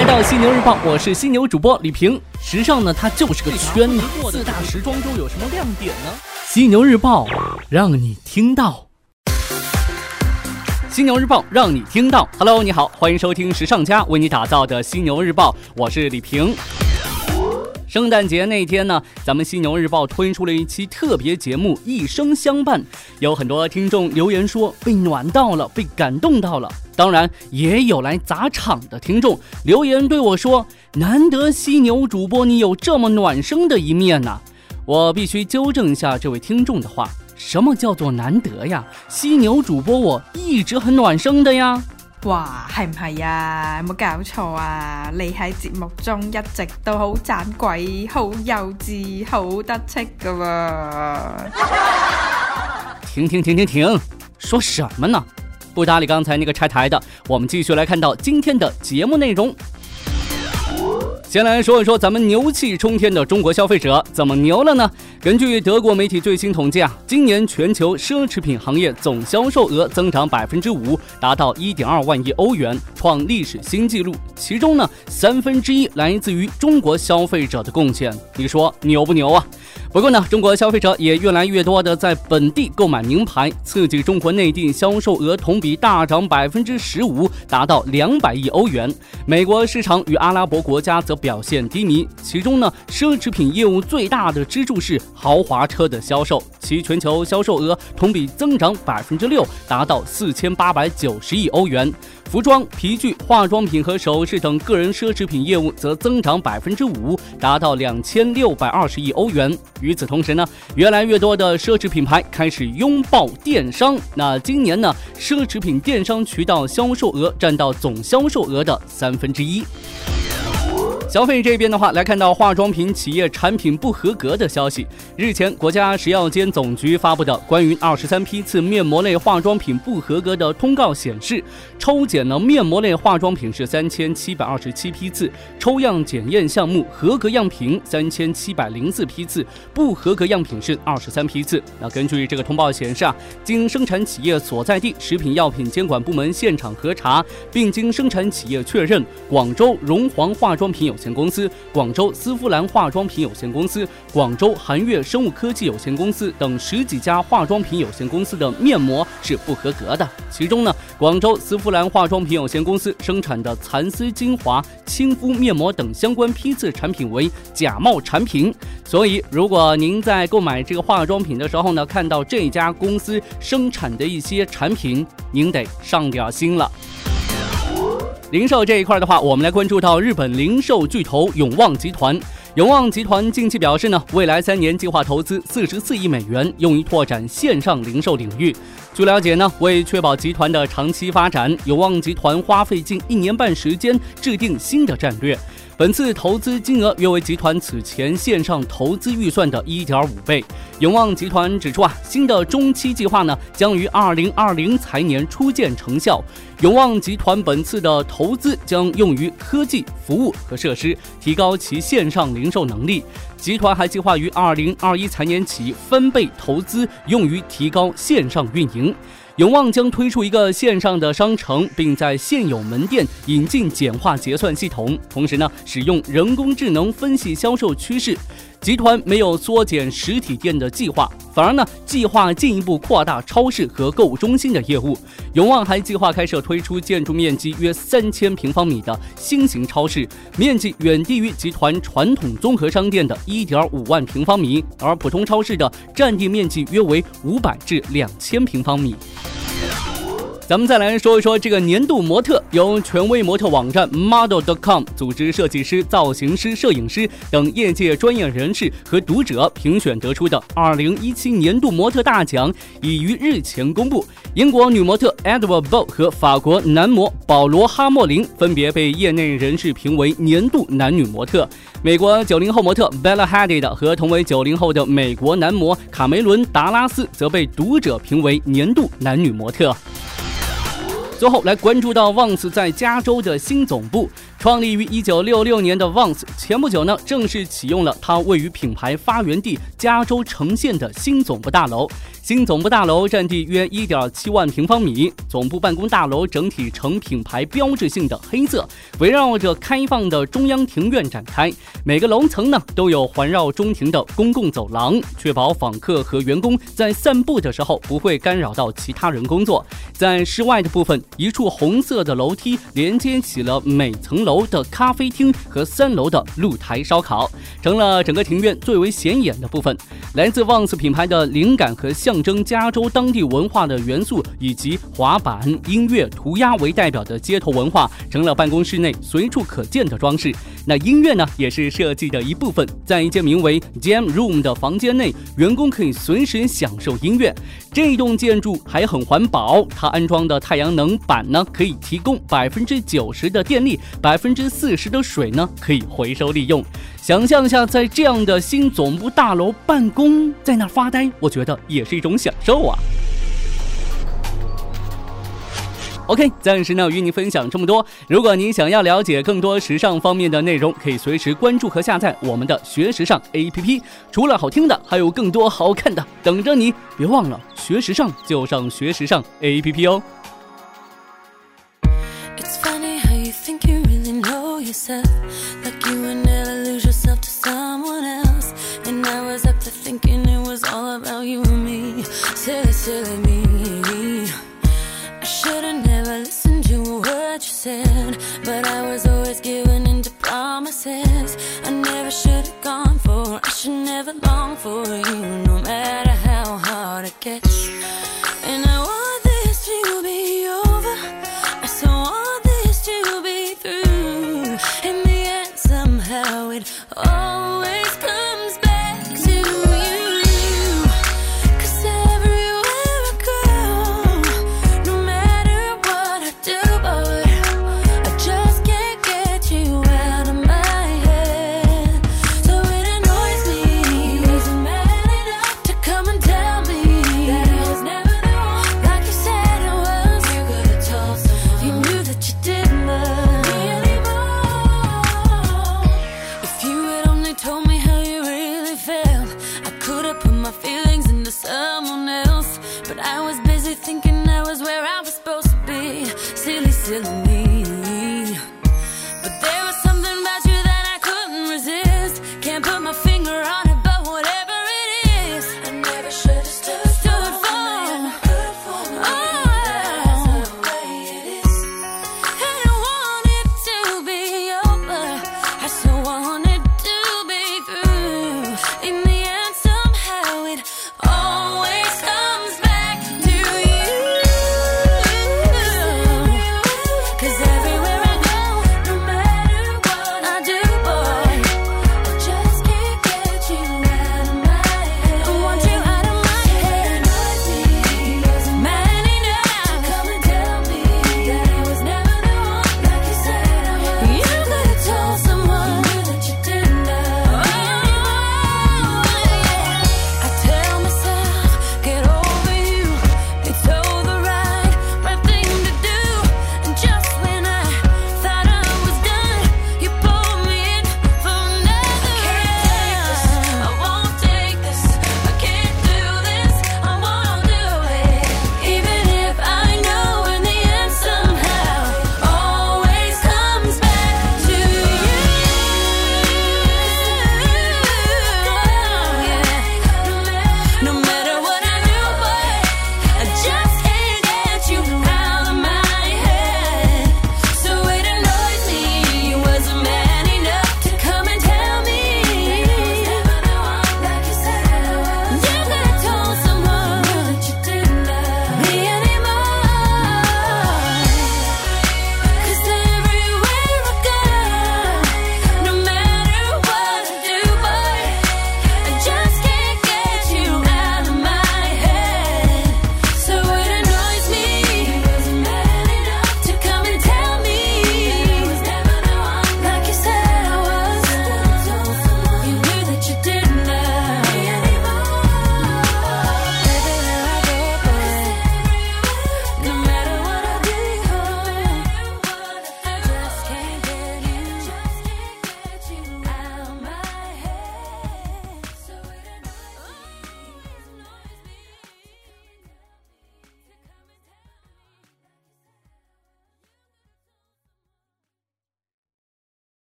来到犀牛日报，我是犀牛主播李平。时尚呢，它就是个圈子。四大时装周有什么亮点呢？犀牛日报让你听到。犀牛日报让你听到。Hello，你好，欢迎收听时尚家为你打造的犀牛日报，我是李平。圣诞节那天呢，咱们犀牛日报推出了一期特别节目《一生相伴》，有很多听众留言说被暖到了，被感动到了。当然，也有来砸场的听众留言对我说：“难得犀牛主播你有这么暖声的一面呐！”我必须纠正一下这位听众的话，什么叫做难得呀？犀牛主播我一直很暖声的呀。哇，係唔係呀？有冇搞錯啊？你喺節目中一直都好盞鬼，好幼稚，好得戚噶喎！停停停停停，说什么呢？不搭理刚才那个拆台的，我们继续来看到今天的节目内容。先来说一说咱们牛气冲天的中国消费者怎么牛了呢？根据德国媒体最新统计啊，今年全球奢侈品行业总销售额增长百分之五，达到一点二万亿欧元，创历史新纪录。其中呢，三分之一来自于中国消费者的贡献。你说牛不牛啊？不过呢，中国消费者也越来越多的在本地购买名牌，刺激中国内地销售额同比大涨百分之十五，达到两百亿欧元。美国市场与阿拉伯国家则。表现低迷，其中呢，奢侈品业务最大的支柱是豪华车的销售，其全球销售额同比增长百分之六，达到四千八百九十亿欧元。服装、皮具、化妆品和首饰等个人奢侈品业务则增长百分之五，达到两千六百二十亿欧元。与此同时呢，越来越多的奢侈品牌开始拥抱电商。那今年呢，奢侈品电商渠道销售额占到总销售额的三分之一。消费这边的话，来看到化妆品企业产品不合格的消息。日前，国家食药监总局发布的关于二十三批次面膜类化妆品不合格的通告显示，抽检的面膜类化妆品是三千七百二十七批次，抽样检验项目合格样品三千七百零四批次，不合格样品是二十三批次。那根据这个通报显示啊，经生产企业所在地食品药品监管部门现场核查，并经生产企业确认，广州荣煌化妆品有。有限公司、广州丝芙兰化妆品有限公司、广州韩悦生物科技有限公司等十几家化妆品有限公司的面膜是不合格的。其中呢，广州丝芙兰化妆品有限公司生产的蚕丝精华、亲肤面膜等相关批次产品为假冒产品。所以，如果您在购买这个化妆品的时候呢，看到这家公司生产的一些产品，您得上点心了。零售这一块的话，我们来关注到日本零售巨头永旺集团。永旺集团近期表示呢，未来三年计划投资四十四亿美元，用于拓展线上零售领域。据了解呢，为确保集团的长期发展，永旺集团花费近一年半时间制定新的战略。本次投资金额约为集团此前线上投资预算的一点五倍。永旺集团指出啊，新的中期计划呢，将于二零二零财年初见成效。永旺集团本次的投资将用于科技、服务和设施，提高其线上零售能力。集团还计划于二零二一财年起分倍投资，用于提高线上运营。永旺将推出一个线上的商城，并在现有门店引进简化结算系统，同时呢，使用人工智能分析销售趋势。集团没有缩减实体店的计划，反而呢，计划进一步扩大超市和购物中心的业务。永旺还计划开设推出建筑面积约三千平方米的新型超市，面积远低于集团传统综合商店的一点五万平方米，而普通超市的占地面积约为五百至两千平方米。咱们再来说一说这个年度模特，由权威模特网站 Model.com 组织设计师、造型师、摄影师等业界专业人士和读者评选得出的2017年度模特大奖，已于日前公布。英国女模特 Edward Bow 和法国男模保罗·哈莫林分别被业内人士评为年度男女模特。美国90后模特 Bella Hadid 和同为90后的美国男模卡梅伦·达拉斯则被读者评为年度男女模特。最后来关注到 Vans 在加州的新总部，创立于一九六六年的 Vans，前不久呢正式启用了它位于品牌发源地加州城县的新总部大楼。新总部大楼占地约一点七万平方米，总部办公大楼整体呈品牌标志性的黑色，围绕着开放的中央庭院展开。每个楼层呢都有环绕中庭的公共走廊，确保访客和员工在散步的时候不会干扰到其他人工作。在室外的部分，一处红色的楼梯连接起了每层楼的咖啡厅和三楼的露台烧烤，成了整个庭院最为显眼的部分。来自 Vans 品牌的灵感和象征加州当地文化的元素，以及滑板、音乐、涂鸦为代表的街头文化，成了办公室内随处可见的装饰。那音乐呢，也是设计的一部分。在一间名为 Jam Room 的房间内，员工可以随时享受音乐。这栋建筑还很环保，它安装的太阳能板呢，可以提供百分之九十的电力，百分之四十的水呢，可以回收利用。想象一下，在这样的新总部大楼办公，在那发呆，我觉得也是一种享受啊。OK，暂时呢与你分享这么多。如果您想要了解更多时尚方面的内容，可以随时关注和下载我们的学时尚 APP。除了好听的，还有更多好看的等着你。别忘了学时尚就上学时尚 APP 哦。yourself like you would never lose yourself to someone else. And I was up to thinking it was all about you and me. Silly, silly me. I should've never listened to a word you said, but I was always giving into promises. I never should've gone for. I should never long for you, no matter how hard it gets.